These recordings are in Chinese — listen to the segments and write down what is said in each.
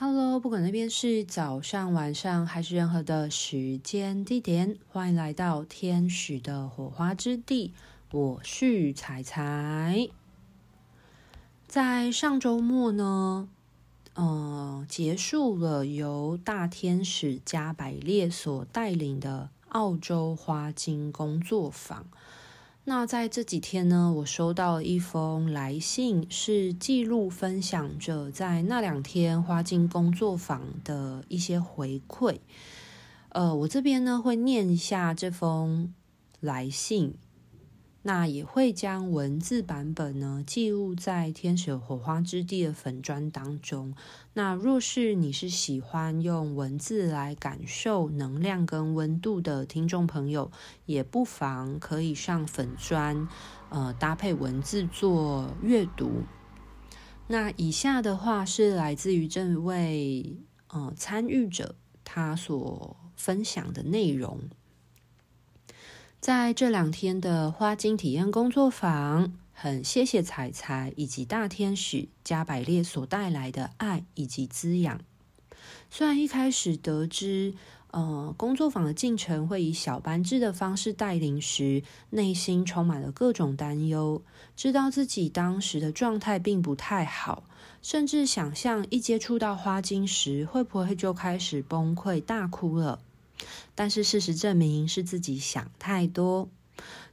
Hello，不管那边是早上、晚上还是任何的时间地点，欢迎来到天使的火花之地。我是彩彩。在上周末呢，呃，结束了由大天使加百列所带领的澳洲花精工作坊。那在这几天呢，我收到一封来信，是记录分享着在那两天花精工作坊的一些回馈。呃，我这边呢会念一下这封来信。那也会将文字版本呢记录在天使火花之地的粉砖当中。那若是你是喜欢用文字来感受能量跟温度的听众朋友，也不妨可以上粉砖，呃，搭配文字做阅读。那以下的话是来自于这位呃参与者他所分享的内容。在这两天的花精体验工作坊，很谢谢彩彩以及大天使加百列所带来的爱以及滋养。虽然一开始得知，呃，工作坊的进程会以小班制的方式带领时，内心充满了各种担忧，知道自己当时的状态并不太好，甚至想象一接触到花精时，会不会就开始崩溃大哭了。但是事实证明是自己想太多。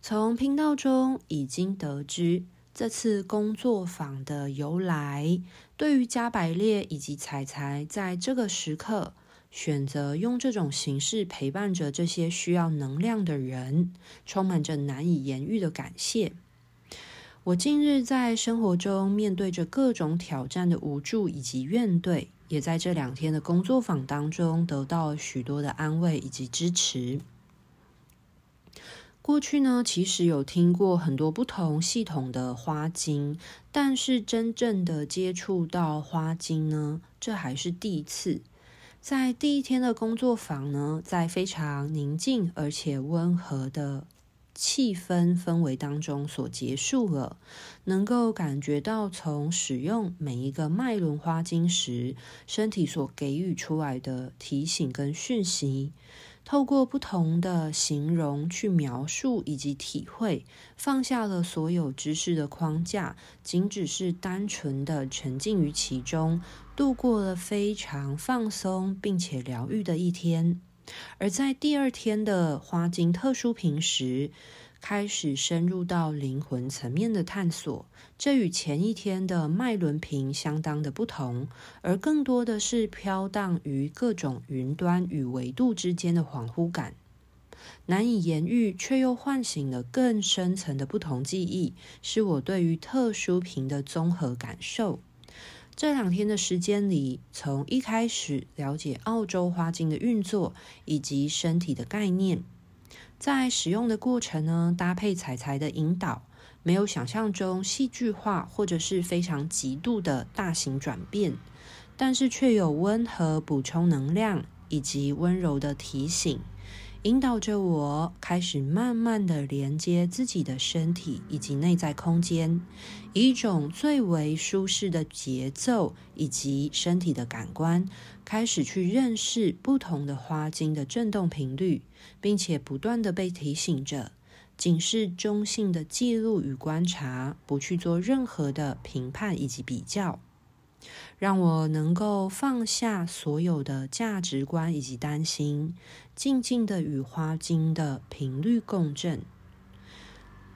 从频道中已经得知这次工作坊的由来，对于加百列以及采采在这个时刻选择用这种形式陪伴着这些需要能量的人，充满着难以言喻的感谢。我近日在生活中面对着各种挑战的无助以及怨怼。也在这两天的工作坊当中得到了许多的安慰以及支持。过去呢，其实有听过很多不同系统的花精，但是真正的接触到花精呢，这还是第一次。在第一天的工作坊呢，在非常宁静而且温和的。气氛氛围当中所结束了，能够感觉到从使用每一个脉轮花精时，身体所给予出来的提醒跟讯息，透过不同的形容去描述以及体会，放下了所有知识的框架，仅只是单纯的沉浸于其中，度过了非常放松并且疗愈的一天。而在第二天的花精特殊频时，开始深入到灵魂层面的探索，这与前一天的脉轮瓶相当的不同，而更多的是飘荡于各种云端与维度之间的恍惚感，难以言喻，却又唤醒了更深层的不同记忆，是我对于特殊瓶的综合感受。这两天的时间里，从一开始了解澳洲花精的运作以及身体的概念，在使用的过程呢，搭配彩彩的引导，没有想象中戏剧化或者是非常极度的大型转变，但是却有温和补充能量以及温柔的提醒。引导着我开始慢慢的连接自己的身体以及内在空间，以一种最为舒适的节奏以及身体的感官，开始去认识不同的花精的振动频率，并且不断的被提醒着，仅是中性的记录与观察，不去做任何的评判以及比较。让我能够放下所有的价值观以及担心，静静的与花精的频率共振。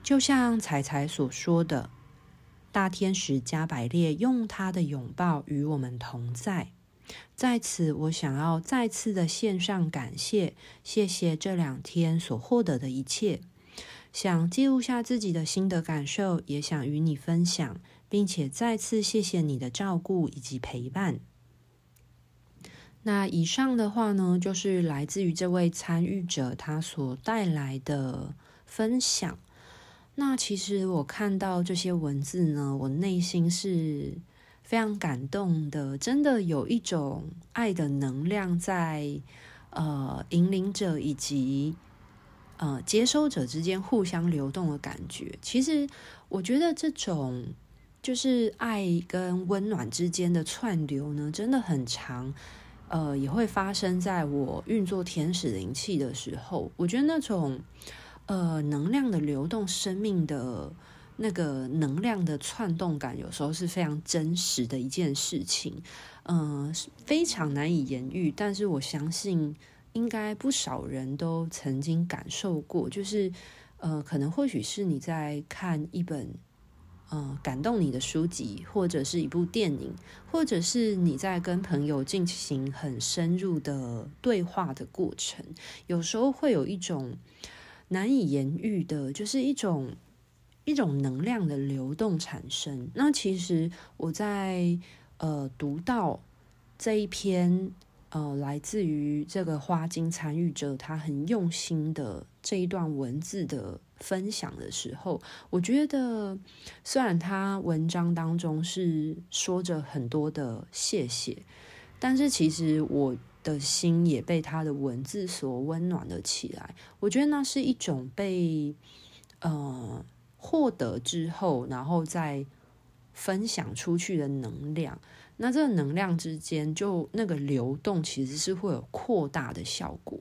就像彩彩所说的，大天使加百列用他的拥抱与我们同在。在此，我想要再次的献上感谢，谢谢这两天所获得的一切。想记录下自己的心得感受，也想与你分享。并且再次谢谢你的照顾以及陪伴。那以上的话呢，就是来自于这位参与者他所带来的分享。那其实我看到这些文字呢，我内心是非常感动的，真的有一种爱的能量在呃引领者以及呃接收者之间互相流动的感觉。其实我觉得这种。就是爱跟温暖之间的串流呢，真的很长。呃，也会发生在我运作天使灵气的时候。我觉得那种呃能量的流动、生命的那个能量的窜动感，有时候是非常真实的一件事情。嗯、呃，非常难以言喻。但是我相信，应该不少人都曾经感受过。就是呃，可能或许是你在看一本。嗯，感动你的书籍，或者是一部电影，或者是你在跟朋友进行很深入的对话的过程，有时候会有一种难以言喻的，就是一种一种能量的流动产生。那其实我在呃读到这一篇。呃，来自于这个花精参与者，他很用心的这一段文字的分享的时候，我觉得虽然他文章当中是说着很多的谢谢，但是其实我的心也被他的文字所温暖了起来。我觉得那是一种被呃获得之后，然后再分享出去的能量。那这个能量之间，就那个流动，其实是会有扩大的效果。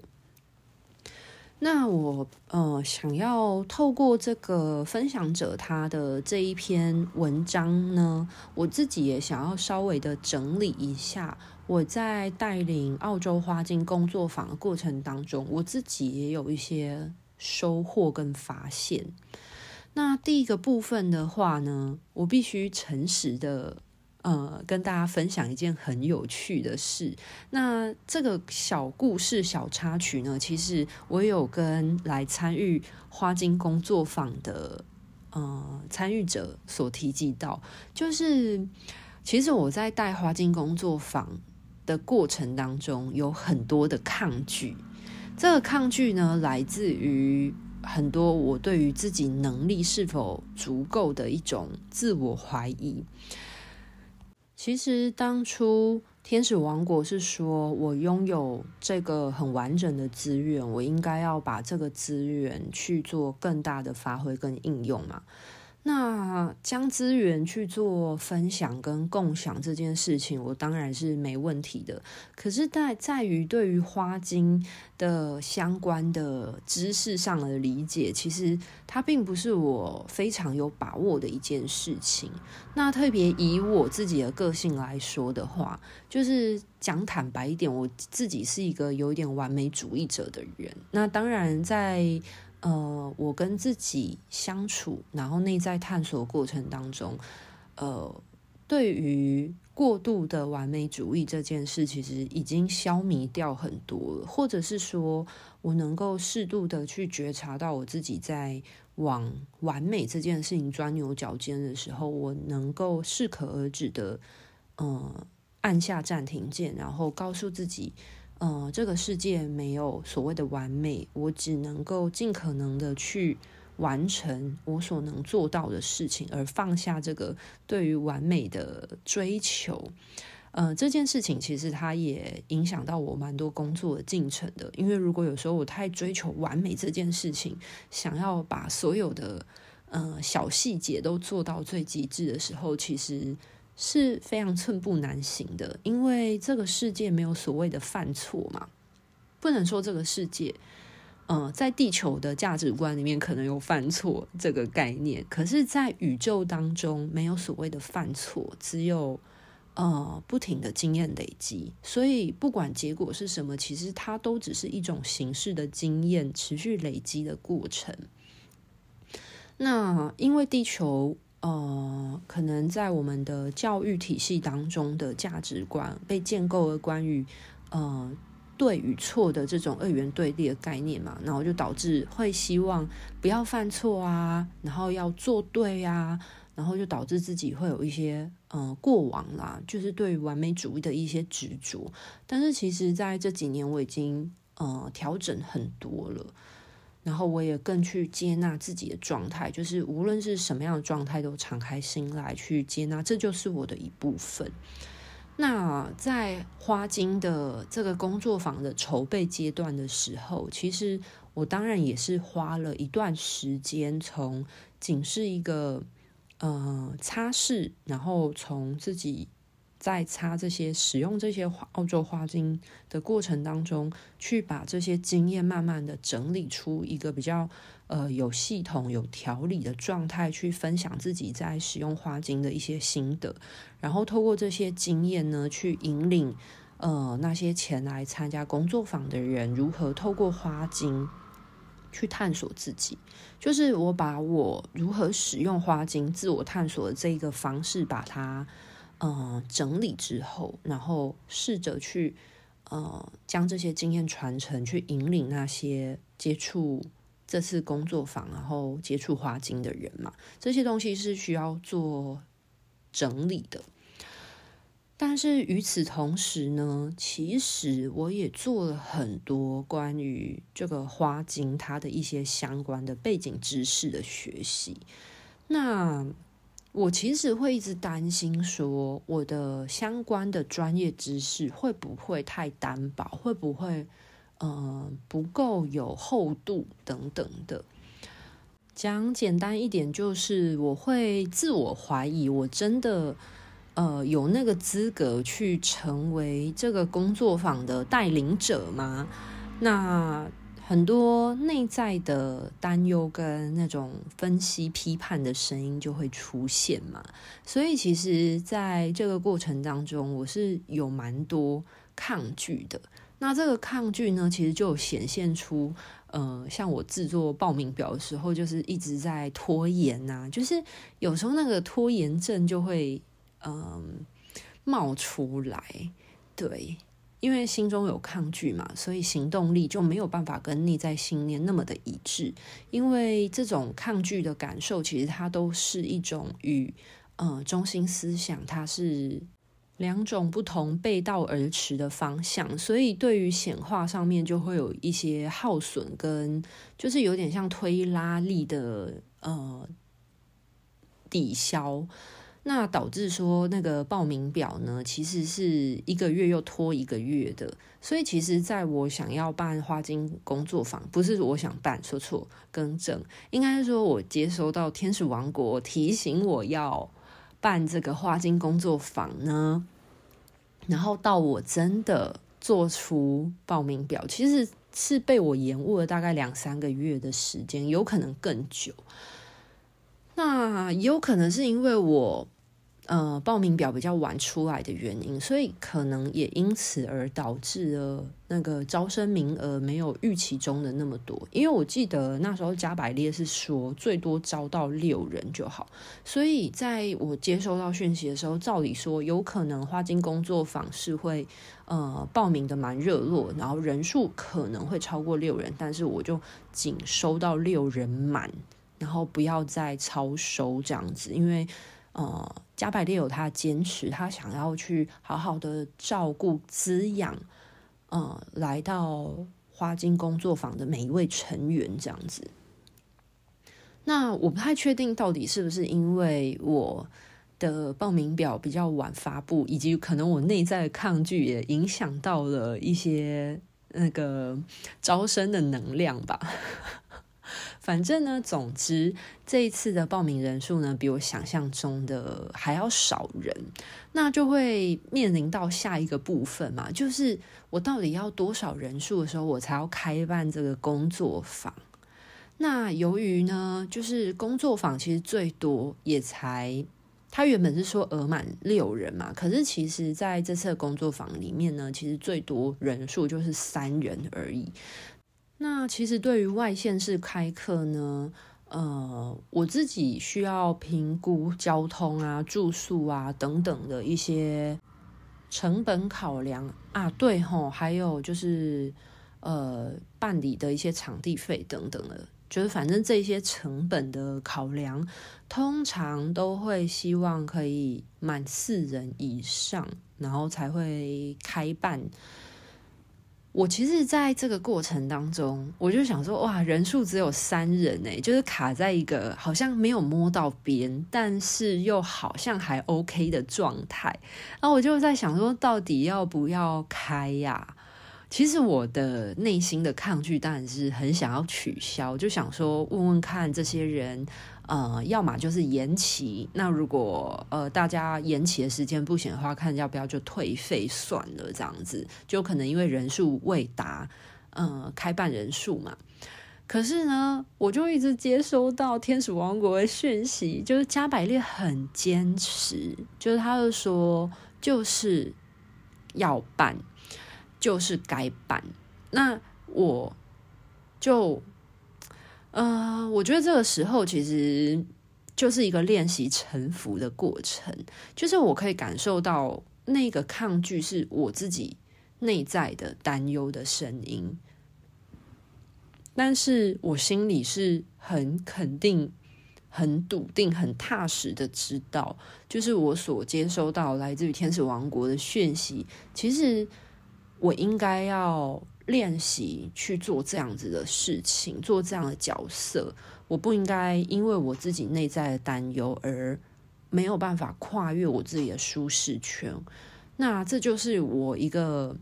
那我呃想要透过这个分享者他的这一篇文章呢，我自己也想要稍微的整理一下。我在带领澳洲花精工作坊的过程当中，我自己也有一些收获跟发现。那第一个部分的话呢，我必须诚实的。呃，跟大家分享一件很有趣的事。那这个小故事、小插曲呢，其实我有跟来参与花精工作坊的呃参与者所提及到，就是其实我在带花精工作坊的过程当中，有很多的抗拒。这个抗拒呢，来自于很多我对于自己能力是否足够的一种自我怀疑。其实当初天使王国是说，我拥有这个很完整的资源，我应该要把这个资源去做更大的发挥跟应用嘛。那将资源去做分享跟共享这件事情，我当然是没问题的。可是在在于对于花精的相关的知识上的理解，其实它并不是我非常有把握的一件事情。那特别以我自己的个性来说的话，就是讲坦白一点，我自己是一个有点完美主义者的人。那当然在。呃，我跟自己相处，然后内在探索过程当中，呃，对于过度的完美主义这件事，其实已经消弭掉很多了，或者是说我能够适度的去觉察到我自己在往完美这件事情钻牛角尖的时候，我能够适可而止的，呃，按下暂停键，然后告诉自己。呃，这个世界没有所谓的完美，我只能够尽可能的去完成我所能做到的事情，而放下这个对于完美的追求。呃，这件事情其实它也影响到我蛮多工作的进程的，因为如果有时候我太追求完美这件事情，想要把所有的呃小细节都做到最极致的时候，其实。是非常寸步难行的，因为这个世界没有所谓的犯错嘛，不能说这个世界，呃，在地球的价值观里面可能有犯错这个概念，可是，在宇宙当中没有所谓的犯错，只有呃不停的经验累积，所以不管结果是什么，其实它都只是一种形式的经验持续累积的过程。那因为地球。呃，可能在我们的教育体系当中的价值观被建构了关于呃对与错的这种二元对立的概念嘛，然后就导致会希望不要犯错啊，然后要做对啊，然后就导致自己会有一些呃过往啦，就是对于完美主义的一些执着。但是其实在这几年我已经呃调整很多了。然后我也更去接纳自己的状态，就是无论是什么样的状态，都敞开心来去接纳，这就是我的一部分。那在花精的这个工作坊的筹备阶段的时候，其实我当然也是花了一段时间，从仅是一个呃擦拭，然后从自己在擦这些使用这些澳洲花精的过程当中，去把这些经验慢慢的整理出一个比较呃有系统、有条理的状态，去分享自己在使用花精的一些心得，然后透过这些经验呢，去引领呃那些前来参加工作坊的人，如何透过花精。去探索自己，就是我把我如何使用花精自我探索的这个方式，把它呃整理之后，然后试着去呃将这些经验传承，去引领那些接触这次工作坊，然后接触花精的人嘛，这些东西是需要做整理的。但是与此同时呢，其实我也做了很多关于这个花精它的一些相关的背景知识的学习。那我其实会一直担心说，我的相关的专业知识会不会太单薄，会不会呃不够有厚度等等的。讲简单一点，就是我会自我怀疑，我真的。呃，有那个资格去成为这个工作坊的带领者吗？那很多内在的担忧跟那种分析批判的声音就会出现嘛。所以其实在这个过程当中，我是有蛮多抗拒的。那这个抗拒呢，其实就显现出，呃，像我制作报名表的时候，就是一直在拖延呐、就是有时候那个拖延症就会。嗯，冒出来，对，因为心中有抗拒嘛，所以行动力就没有办法跟内在信念那么的一致。因为这种抗拒的感受，其实它都是一种与呃中心思想，它是两种不同背道而驰的方向，所以对于显化上面就会有一些耗损，跟就是有点像推拉力的呃抵消。那导致说那个报名表呢，其实是一个月又拖一个月的。所以其实，在我想要办花精工作坊，不是我想办，说错，更正，应该是说我接收到天使王国提醒我要办这个花精工作坊呢，然后到我真的做出报名表，其实是被我延误了大概两三个月的时间，有可能更久。那有可能是因为我，呃，报名表比较晚出来的原因，所以可能也因此而导致了那个招生名额没有预期中的那么多。因为我记得那时候加百列是说最多招到六人就好，所以在我接收到讯息的时候，照理说有可能花精工作坊是会呃报名的蛮热络，然后人数可能会超过六人，但是我就仅收到六人满。然后不要再超收这样子，因为呃，加百列有他坚持，他想要去好好的照顾滋养，呃，来到花金工作坊的每一位成员这样子。那我不太确定到底是不是因为我的报名表比较晚发布，以及可能我内在的抗拒也影响到了一些那个招生的能量吧。反正呢，总之这一次的报名人数呢，比我想象中的还要少人，那就会面临到下一个部分嘛，就是我到底要多少人数的时候，我才要开办这个工作坊？那由于呢，就是工作坊其实最多也才，他原本是说额满六人嘛，可是其实在这次的工作坊里面呢，其实最多人数就是三人而已。那其实对于外县市开课呢，呃，我自己需要评估交通啊、住宿啊等等的一些成本考量啊，对吼，还有就是呃办理的一些场地费等等的，就是反正这些成本的考量，通常都会希望可以满四人以上，然后才会开办。我其实在这个过程当中，我就想说，哇，人数只有三人诶，就是卡在一个好像没有摸到边，但是又好像还 OK 的状态。然后我就在想说，到底要不要开呀？其实我的内心的抗拒当然是很想要取消，就想说问问看这些人，呃，要么就是延期，那如果呃大家延期的时间不行的话，看要不要就退费算了，这样子就可能因为人数未达，呃，开办人数嘛。可是呢，我就一直接收到天使王国的讯息，就是加百列很坚持，就是他就说就是要办。就是该办，那我就，呃，我觉得这个时候其实就是一个练习臣服的过程，就是我可以感受到那个抗拒是我自己内在的担忧的声音，但是我心里是很肯定、很笃定、很踏实的知道，就是我所接收到来自于天使王国的讯息，其实。我应该要练习去做这样子的事情，做这样的角色。我不应该因为我自己内在的担忧而没有办法跨越我自己的舒适圈。那这就是我一个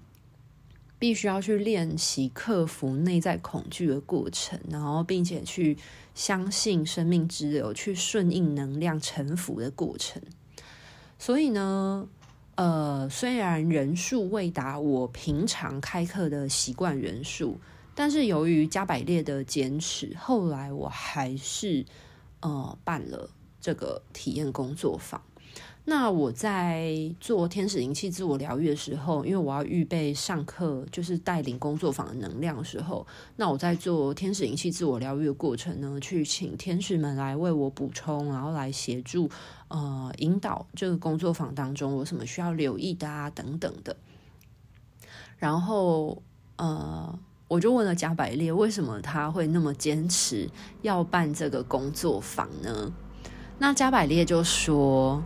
必须要去练习克服内在恐惧的过程，然后并且去相信生命之流，去顺应能量、沉浮的过程。所以呢，呃，虽然人数未达我平常开课的习惯人数，但是由于加百列的坚持，后来我还是呃办了这个体验工作坊。那我在做天使灵气自我疗愈的时候，因为我要预备上课，就是带领工作坊的能量的时候，那我在做天使灵气自我疗愈的过程呢，去请天使们来为我补充，然后来协助呃引导这个工作坊当中有什么需要留意的啊等等的。然后呃，我就问了加百列，为什么他会那么坚持要办这个工作坊呢？那加百列就说。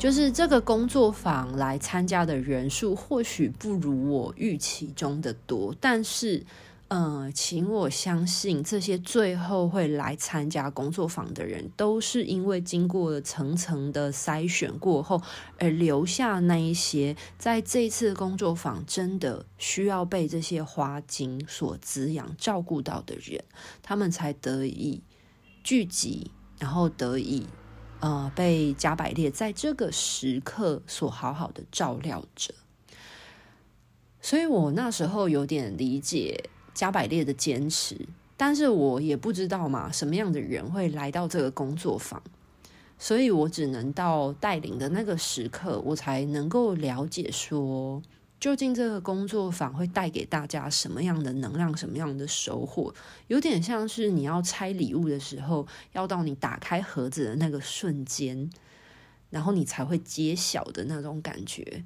就是这个工作坊来参加的人数或许不如我预期中的多，但是，呃，请我相信，这些最后会来参加工作坊的人，都是因为经过了层层的筛选过后，而留下那一些在这次工作坊真的需要被这些花精所滋养、照顾到的人，他们才得以聚集，然后得以。呃，被加百列在这个时刻所好好的照料着，所以我那时候有点理解加百列的坚持，但是我也不知道嘛，什么样的人会来到这个工作坊，所以我只能到带领的那个时刻，我才能够了解说。究竟这个工作坊会带给大家什么样的能量，什么样的收获？有点像是你要拆礼物的时候，要到你打开盒子的那个瞬间，然后你才会揭晓的那种感觉。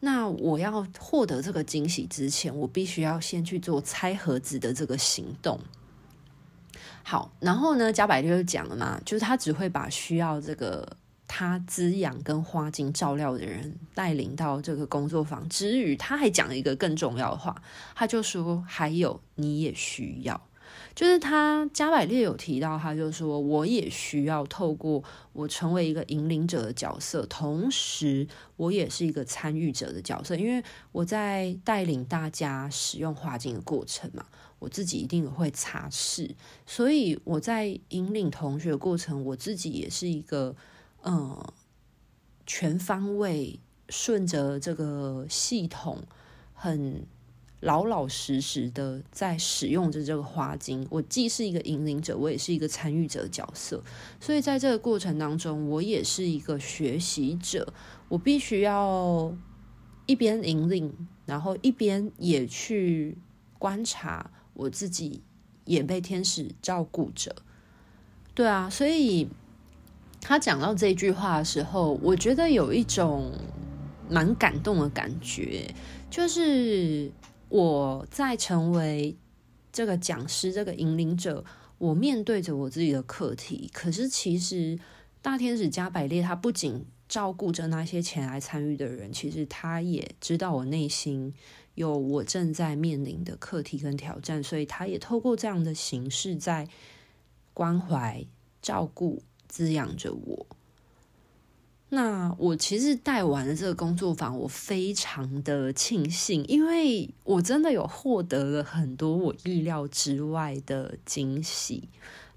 那我要获得这个惊喜之前，我必须要先去做拆盒子的这个行动。好，然后呢，加百列就讲了嘛，就是他只会把需要这个。他滋养跟花精照料的人带领到这个工作坊之余，他还讲了一个更重要的话，他就说：“还有你也需要，就是他加百列有提到，他就说我也需要透过我成为一个引领者的角色，同时我也是一个参与者的角色，因为我在带领大家使用花精的过程嘛，我自己一定会擦拭，所以我在引领同学过程，我自己也是一个。”嗯，全方位顺着这个系统，很老老实实的在使用着这个花精。我既是一个引领者，我也是一个参与者的角色。所以在这个过程当中，我也是一个学习者。我必须要一边引领，然后一边也去观察我自己，也被天使照顾着。对啊，所以。他讲到这句话的时候，我觉得有一种蛮感动的感觉，就是我在成为这个讲师、这个引领者，我面对着我自己的课题。可是，其实大天使加百列他不仅照顾着那些前来参与的人，其实他也知道我内心有我正在面临的课题跟挑战，所以他也透过这样的形式在关怀、照顾。滋养着我，那我其实带完了这个工作坊，我非常的庆幸，因为我真的有获得了很多我意料之外的惊喜。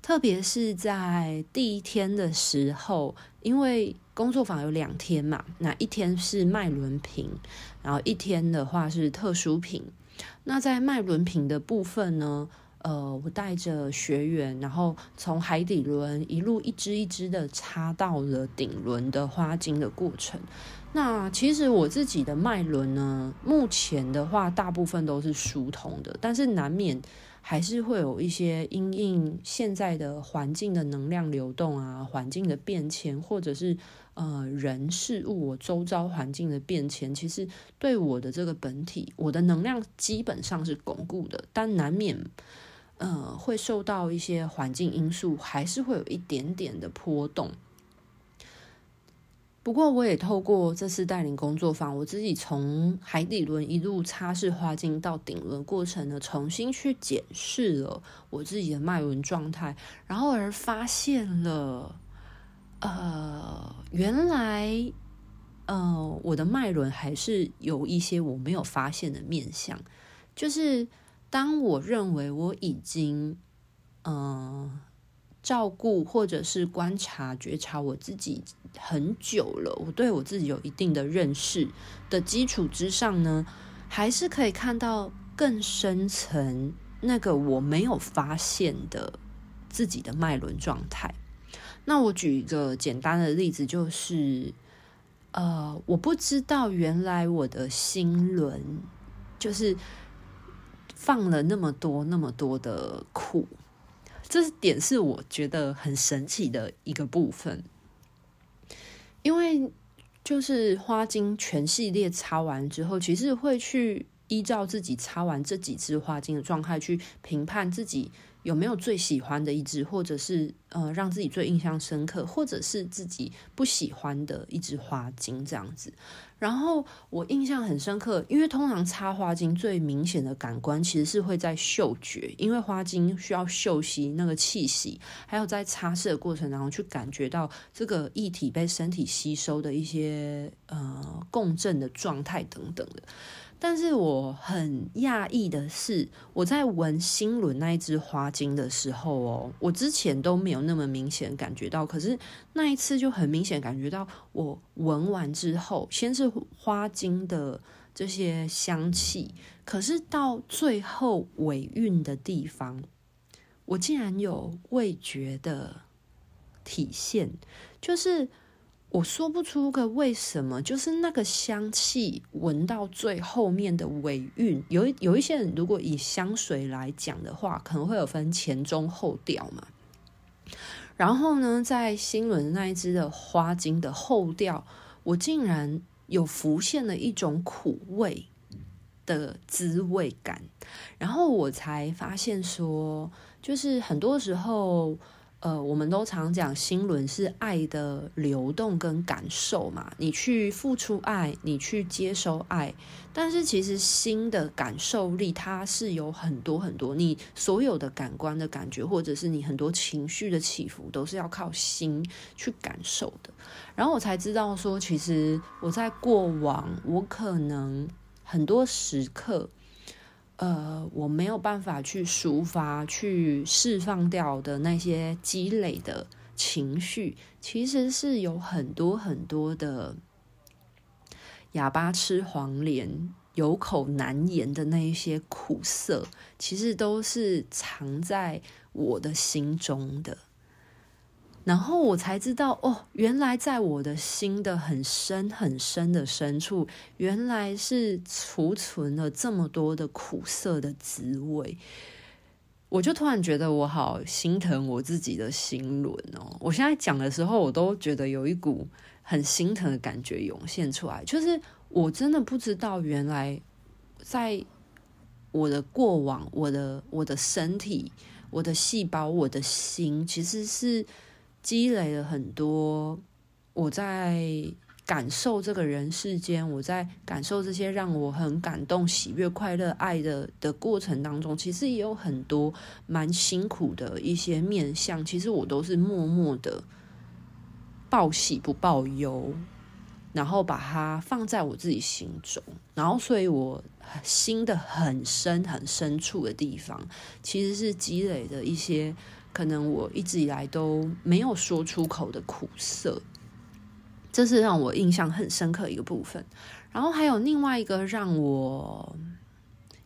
特别是在第一天的时候，因为工作坊有两天嘛，那一天是脉轮瓶，然后一天的话是特殊瓶。那在脉轮瓶的部分呢，呃，我带着学员，然后从海底轮一路一支一支的插到了顶轮的花精的过程。那其实我自己的脉轮呢，目前的话大部分都是疏通的，但是难免还是会有一些因应现在的环境的能量流动啊，环境的变迁，或者是呃人事物我周遭环境的变迁，其实对我的这个本体，我的能量基本上是巩固的，但难免。呃，会受到一些环境因素，还是会有一点点的波动。不过，我也透过这次带领工作坊，我自己从海底轮一路擦拭花精到顶轮过程呢，重新去检视了我自己的脉轮状态，然后而发现了，呃，原来，呃，我的脉轮还是有一些我没有发现的面相，就是。当我认为我已经，嗯、照顾或者是观察觉察我自己很久了，我对我自己有一定的认识的基础之上呢，还是可以看到更深层那个我没有发现的自己的脉轮状态。那我举一个简单的例子，就是，呃，我不知道原来我的心轮就是。放了那么多那么多的苦，这点是我觉得很神奇的一个部分，因为就是花精全系列擦完之后，其实会去依照自己擦完这几支花精的状态去评判自己。有没有最喜欢的一支，或者是呃让自己最印象深刻，或者是自己不喜欢的一支花精这样子？然后我印象很深刻，因为通常插花精最明显的感官其实是会在嗅觉，因为花精需要嗅吸那个气息，还有在擦拭的过程当中去感觉到这个液体被身体吸收的一些呃共振的状态等等的。但是我很讶异的是，我在闻新轮那一支花精的时候哦，我之前都没有那么明显感觉到，可是那一次就很明显感觉到，我闻完之后，先是花精的这些香气，可是到最后尾韵的地方，我竟然有味觉的体现，就是。我说不出个为什么，就是那个香气闻到最后面的尾韵，有一有一些人如果以香水来讲的话，可能会有分前中后调嘛。然后呢，在新轮那一支的花精的后调，我竟然有浮现了一种苦味的滋味感，然后我才发现说，就是很多时候。呃，我们都常讲心轮是爱的流动跟感受嘛，你去付出爱，你去接收爱，但是其实心的感受力它是有很多很多，你所有的感官的感觉，或者是你很多情绪的起伏，都是要靠心去感受的。然后我才知道说，其实我在过往，我可能很多时刻。呃，我没有办法去抒发、去释放掉的那些积累的情绪，其实是有很多很多的哑巴吃黄连，有口难言的那一些苦涩，其实都是藏在我的心中的。然后我才知道，哦，原来在我的心的很深很深的深处，原来是储存了这么多的苦涩的滋味。我就突然觉得我好心疼我自己的心轮哦！我现在讲的时候，我都觉得有一股很心疼的感觉涌现出来。就是我真的不知道，原来在我的过往，我的我的身体，我的细胞，我的心，其实是。积累了很多，我在感受这个人世间，我在感受这些让我很感动、喜悦、快乐、爱的的过程当中，其实也有很多蛮辛苦的一些面向。其实我都是默默的报喜不报忧，然后把它放在我自己心中，然后所以我心的很深很深处的地方，其实是积累的一些可能我一直以来都没有说出口的苦涩，这是让我印象很深刻一个部分。然后还有另外一个让我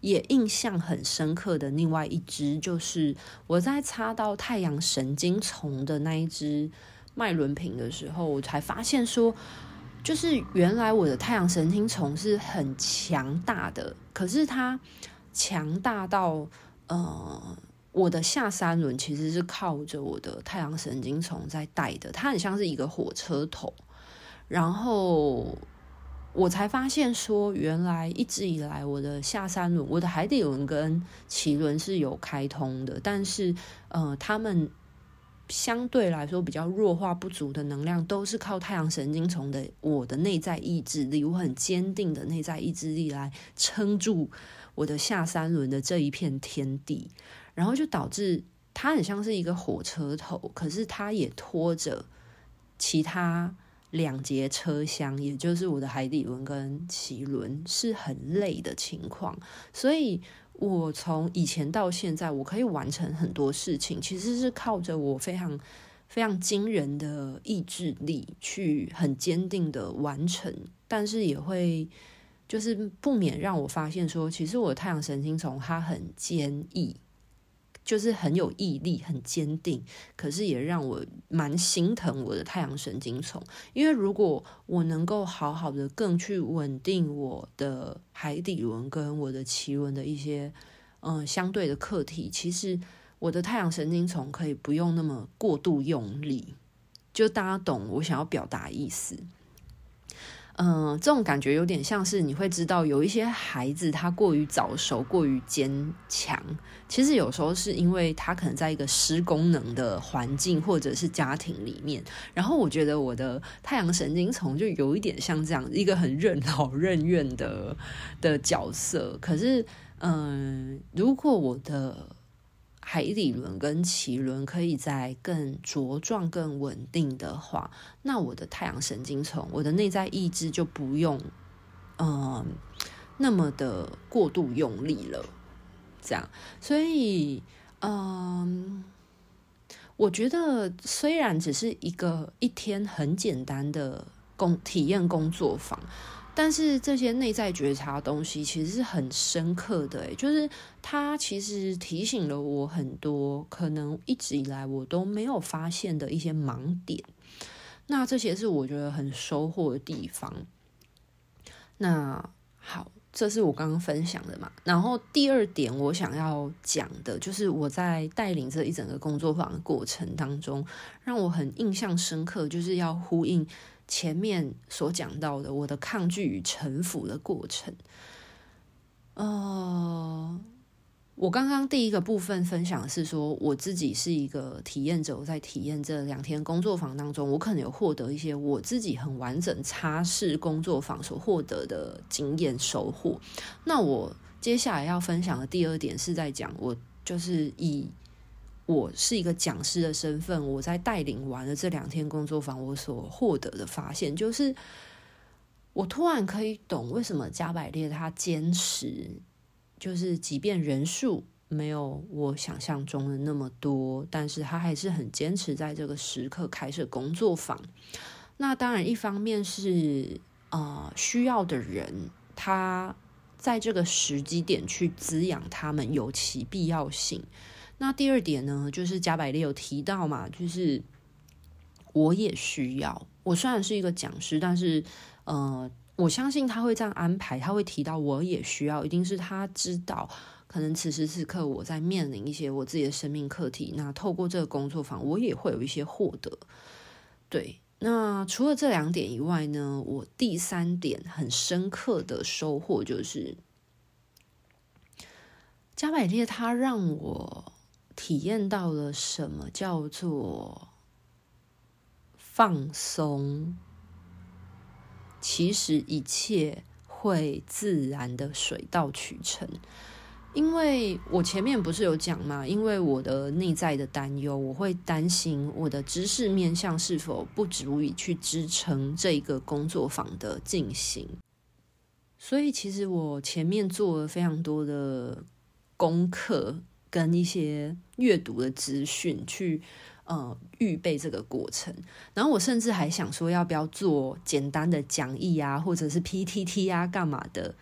也印象很深刻的另外一支，就是我在擦到太阳神经丛的那一支脉轮瓶的时候，我才发现说，就是原来我的太阳神经丛是很强大的，可是它强大到呃，我的下三轮其实是靠着我的太阳神经丛在带的，它很像是一个火车头，然后。我才发现说，原来一直以来我的下三轮、我的海底轮跟脐轮是有开通的，但是呃，他们相对来说比较弱化不足的能量，都是靠太阳神经丛的我的内在意志力，我很坚定的内在意志力来撑住我的下三轮的这一片天地，然后就导致它很像是一个火车头，可是它也拖着其他。两节车厢，也就是我的海底轮跟脐轮是很累的情况，所以我从以前到现在，我可以完成很多事情，其实是靠着我非常非常惊人的意志力去很坚定的完成，但是也会就是不免让我发现说，其实我太阳神经丛它很坚毅。就是很有毅力，很坚定，可是也让我蛮心疼我的太阳神经丛。因为如果我能够好好的更去稳定我的海底轮跟我的脐轮的一些嗯相对的课题，其实我的太阳神经丛可以不用那么过度用力。就大家懂我想要表达意思。嗯、这种感觉有点像是你会知道，有一些孩子他过于早熟、过于坚强，其实有时候是因为他可能在一个失功能的环境或者是家庭里面。然后我觉得我的太阳神经丛就有一点像这样一个很任劳任怨的的角色。可是，嗯、如果我的海底轮跟脐轮可以在更茁壮、更稳定的话，那我的太阳神经丛、我的内在意志就不用，嗯、那么的过度用力了。这样，所以，嗯、我觉得虽然只是一个一天很简单的工体验工作坊。但是这些内在觉察的东西其实是很深刻的，就是它其实提醒了我很多可能一直以来我都没有发现的一些盲点。那这些是我觉得很收获的地方。那好，这是我刚刚分享的嘛。然后第二点我想要讲的就是我在带领这一整个工作坊的过程当中，让我很印象深刻，就是要呼应。前面所讲到的我的抗拒与臣服的过程，呃，我刚刚第一个部分分享是说，我自己是一个体验者，我在体验这两天工作坊当中，我可能有获得一些我自己很完整擦拭工作坊所获得的经验收获。那我接下来要分享的第二点是在讲，我就是以。我是一个讲师的身份，我在带领完了这两天工作坊，我所获得的发现就是，我突然可以懂为什么加百列他坚持，就是即便人数没有我想象中的那么多，但是他还是很坚持在这个时刻开设工作坊。那当然，一方面是呃需要的人，他在这个时机点去滋养他们，有其必要性。那第二点呢，就是加百列有提到嘛，就是我也需要。我虽然是一个讲师，但是呃，我相信他会这样安排，他会提到我也需要，一定是他知道，可能此时此刻我在面临一些我自己的生命课题。那透过这个工作坊，我也会有一些获得。对，那除了这两点以外呢，我第三点很深刻的收获就是，加百列他让我。体验到了什么叫做放松，其实一切会自然的水到渠成。因为我前面不是有讲吗？因为我的内在的担忧，我会担心我的知识面向是否不足以去支撑这一个工作坊的进行。所以其实我前面做了非常多的功课跟一些阅读的资讯，去呃预备这个过程。然后我甚至还想说，要不要做简单的讲义啊，或者是 PTT 啊，干嘛的？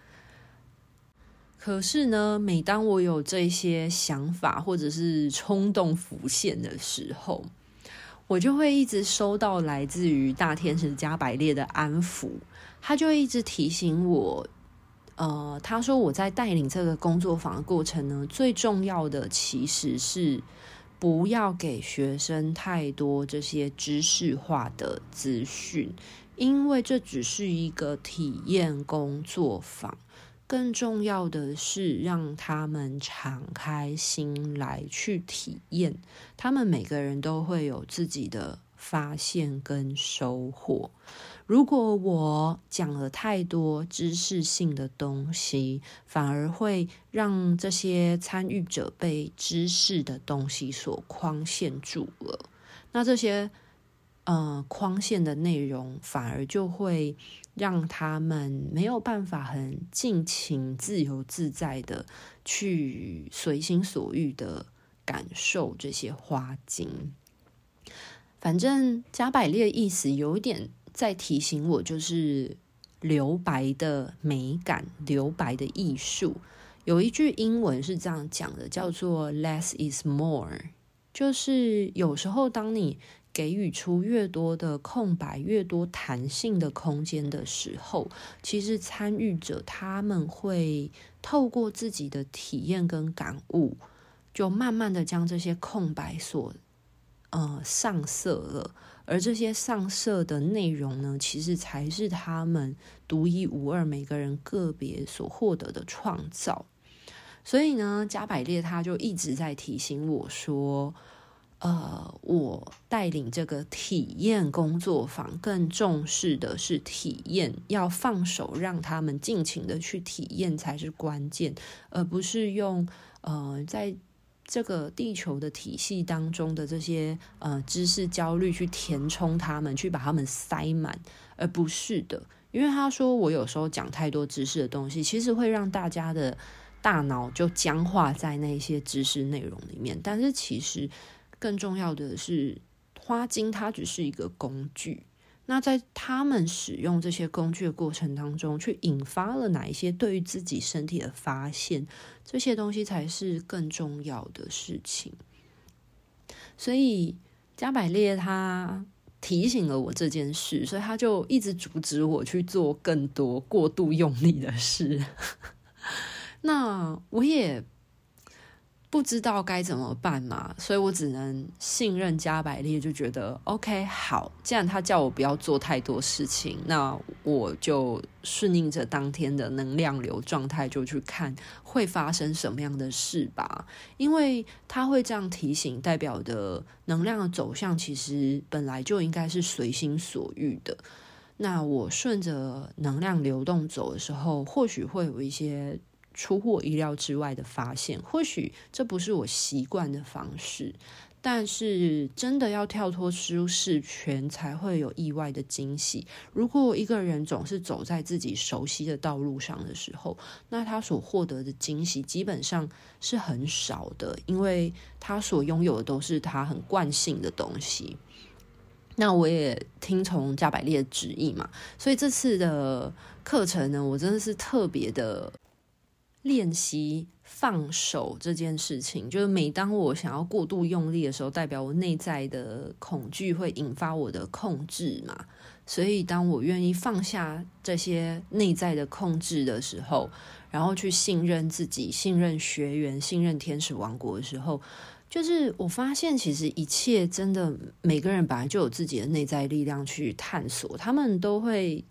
可是呢，每当我有这些想法或者是冲动浮现的时候，我就会一直收到来自于大天使加百列的安抚，他就一直提醒我，呃，他说我在带领这个工作坊的过程呢，最重要的其实是不要给学生太多这些知识化的资讯，因为这只是一个体验工作坊。更重要的是，让他们敞开心来去体验。他们每个人都会有自己的发现跟收获。如果我讲了太多知识性的东西，反而会让这些参与者被知识的东西所框限住了。那这些呃框限的内容，反而就会。让他们没有办法很尽情、自由自在的去随心所欲的感受这些花精。反正加百列的意思有一点在提醒我，就是留白的美感、留白的艺术。有一句英文是这样讲的，叫做 “less is more”，就是有时候当你。给予出越多的空白、越多弹性的空间的时候，其实参与者他们会透过自己的体验跟感悟，就慢慢的将这些空白所呃上色了。而这些上色的内容呢，其实才是他们独一无二、每个人个别所获得的创造。所以呢，加百列他就一直在提醒我说。呃，我带领这个体验工作坊，更重视的是体验，要放手让他们尽情的去体验才是关键，而不是用呃，在这个地球的体系当中的这些呃知识焦虑去填充他们，去把他们塞满，而不是的。因为他说我有时候讲太多知识的东西，其实会让大家的大脑就僵化在那些知识内容里面，但是其实。更重要的是，花精它只是一个工具。那在他们使用这些工具的过程当中，却引发了哪一些对于自己身体的发现？这些东西才是更重要的事情。所以加百列他提醒了我这件事，所以他就一直阻止我去做更多过度用力的事。那我也。不知道该怎么办嘛，所以我只能信任加百列，就觉得 OK 好。既然他叫我不要做太多事情，那我就顺应着当天的能量流状态，就去看会发生什么样的事吧。因为他会这样提醒，代表的能量的走向其实本来就应该是随心所欲的。那我顺着能量流动走的时候，或许会有一些。出乎我意料之外的发现，或许这不是我习惯的方式，但是真的要跳脱舒适圈，才会有意外的惊喜。如果一个人总是走在自己熟悉的道路上的时候，那他所获得的惊喜基本上是很少的，因为他所拥有的都是他很惯性的东西。那我也听从加百列的旨意嘛，所以这次的课程呢，我真的是特别的。练习放手这件事情，就是每当我想要过度用力的时候，代表我内在的恐惧会引发我的控制嘛。所以，当我愿意放下这些内在的控制的时候，然后去信任自己、信任学员、信任天使王国的时候，就是我发现，其实一切真的，每个人本来就有自己的内在力量去探索，他们都会。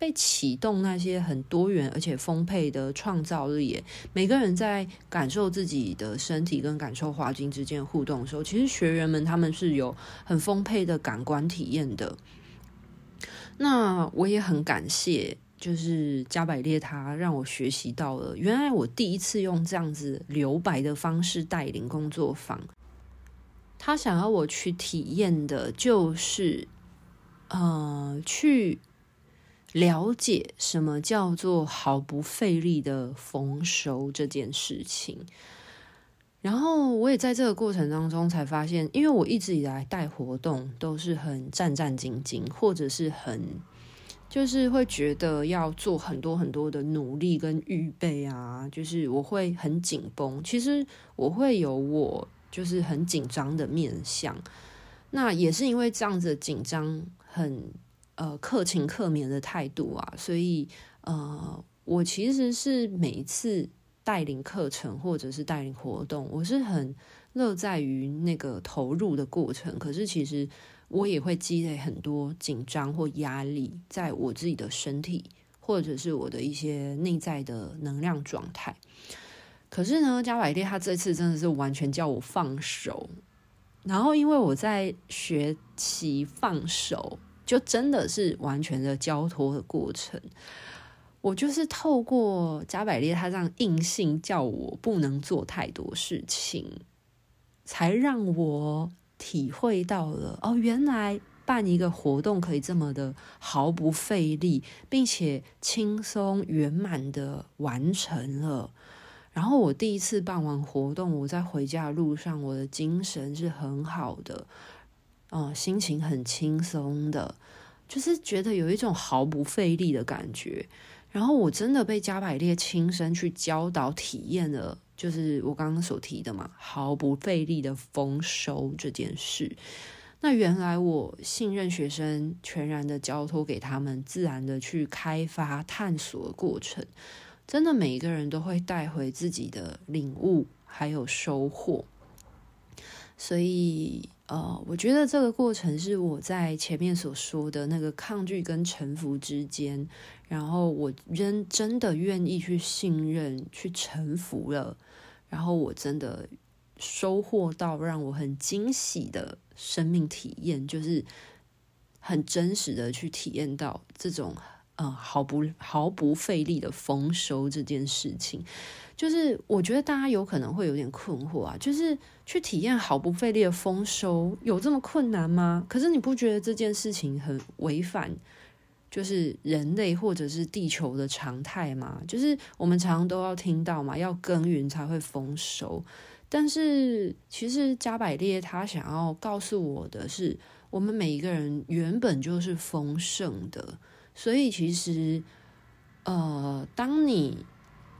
被启动那些很多元而且丰沛的创造力，每个人在感受自己的身体跟感受花精之间互动的时候，其实学员们他们是有很丰沛的感官体验的。那我也很感谢就是加百列他让我学习到了，原来我第一次用这样子留白的方式带领工作坊，他想要我去体验的就是，呃，去了解什么叫做毫不费力的丰收这件事情。然后我也在这个过程当中才发现，因为我一直以来带活动都是很战战兢兢，或者是很。就是会觉得要做很多很多的努力跟预备啊，就是我会很紧绷。其实我会有我就是很紧张的面向，那也是因为这样子的紧张，很呃克勤克勉的态度啊，所以呃我其实是每一次带领课程或者是带领活动，我是很乐在于那个投入的过程。可是其实。我也会积累很多紧张或压力，在我自己的身体，或者是我的一些内在的能量状态。可是呢，加百列他这次真的是完全叫我放手。然后，因为我在学习放手，就真的是完全的交托的过程。我就是透过加百列他这样硬性叫我不能做太多事情，才让我。体会到了哦，原来办一个活动可以这么的毫不费力，并且轻松圆满的完成了。然后我第一次办完活动，我在回家的路上，我的精神是很好的，哦，心情很轻松的，就是觉得有一种毫不费力的感觉。然后我真的被加百列亲身去教导体验了。就是我刚刚所提的嘛，毫不费力的丰收这件事。那原来我信任学生，全然的交托给他们，自然的去开发探索的过程，真的每一个人都会带回自己的领悟还有收获。所以，呃，我觉得这个过程是我在前面所说的那个抗拒跟臣服之间，然后我仍真的愿意去信任、去臣服了，然后我真的收获到让我很惊喜的生命体验，就是很真实的去体验到这种，呃，毫不毫不费力的丰收这件事情。就是我觉得大家有可能会有点困惑啊，就是去体验毫不费力的丰收有这么困难吗？可是你不觉得这件事情很违反就是人类或者是地球的常态吗？就是我们常常都要听到嘛，要耕耘才会丰收。但是其实加百列他想要告诉我的是，我们每一个人原本就是丰盛的，所以其实呃，当你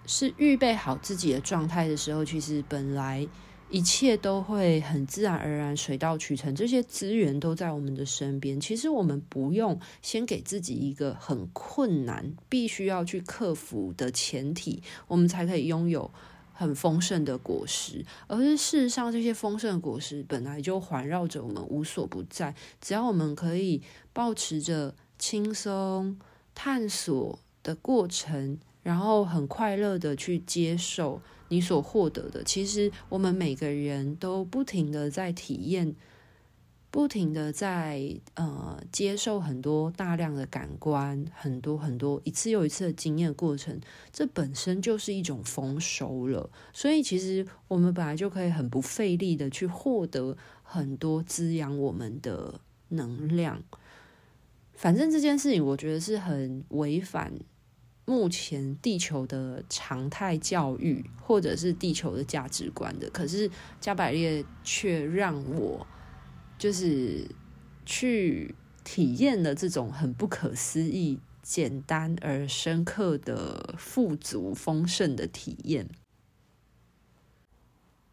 是预备好自己的状态的时候，其实本来一切都会很自然而然、水到渠成。这些资源都在我们的身边，其实我们不用先给自己一个很困难、必须要去克服的前提，我们才可以拥有很丰盛的果实。而是事实上，这些丰盛的果实本来就环绕着我们，无所不在。只要我们可以保持着轻松探索的过程。然后很快乐的去接受你所获得的。其实我们每个人都不停的在体验，不停的在呃接受很多大量的感官，很多很多一次又一次的经验过程，这本身就是一种丰收了。所以其实我们本来就可以很不费力的去获得很多滋养我们的能量。反正这件事情，我觉得是很违反。目前地球的常态教育，或者是地球的价值观的，可是加百列却让我就是去体验了这种很不可思议、简单而深刻的富足丰盛的体验。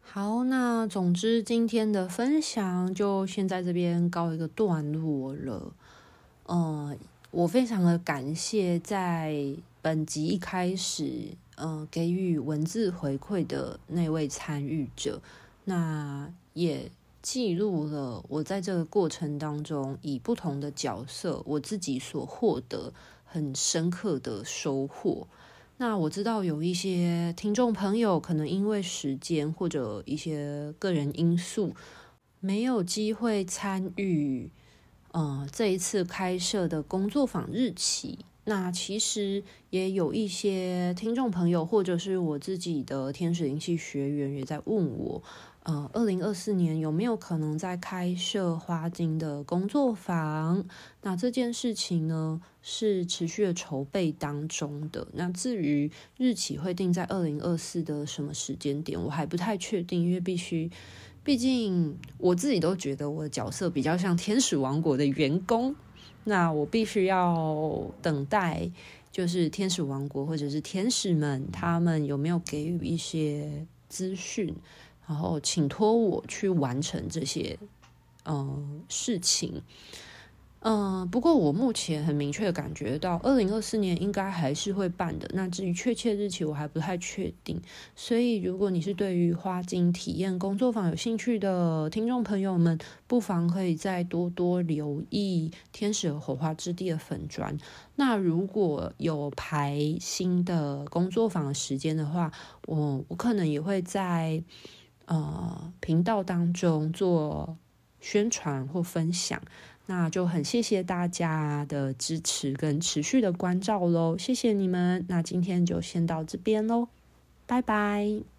好，那总之今天的分享就先在这边告一个段落了。嗯，我非常的感谢在。本集一开始，嗯、给予文字回馈的那位参与者，那也记录了我在这个过程当中以不同的角色，我自己所获得很深刻的收获。那我知道有一些听众朋友可能因为时间或者一些个人因素，没有机会参与，呃，这一次开设的工作坊日期。那其实也有一些听众朋友，或者是我自己的天使灵气学员，也在问我，呃，二零二四年有没有可能在开设花精的工作坊？那这件事情呢，是持续的筹备当中的。那至于日期会定在二零二四的什么时间点，我还不太确定，因为必须，毕竟我自己都觉得我的角色比较像天使王国的员工。那我必须要等待，就是天使王国或者是天使们，他们有没有给予一些资讯，然后请托我去完成这些嗯事情。嗯，不过我目前很明确的感觉到，二零二四年应该还是会办的。那至于确切日期，我还不太确定。所以，如果你是对于花精体验工作坊有兴趣的听众朋友们，不妨可以再多多留意天使火花之地的粉专。那如果有排新的工作坊的时间的话，我我可能也会在呃频道当中做宣传或分享。那就很谢谢大家的支持跟持续的关照喽，谢谢你们。那今天就先到这边喽，拜拜。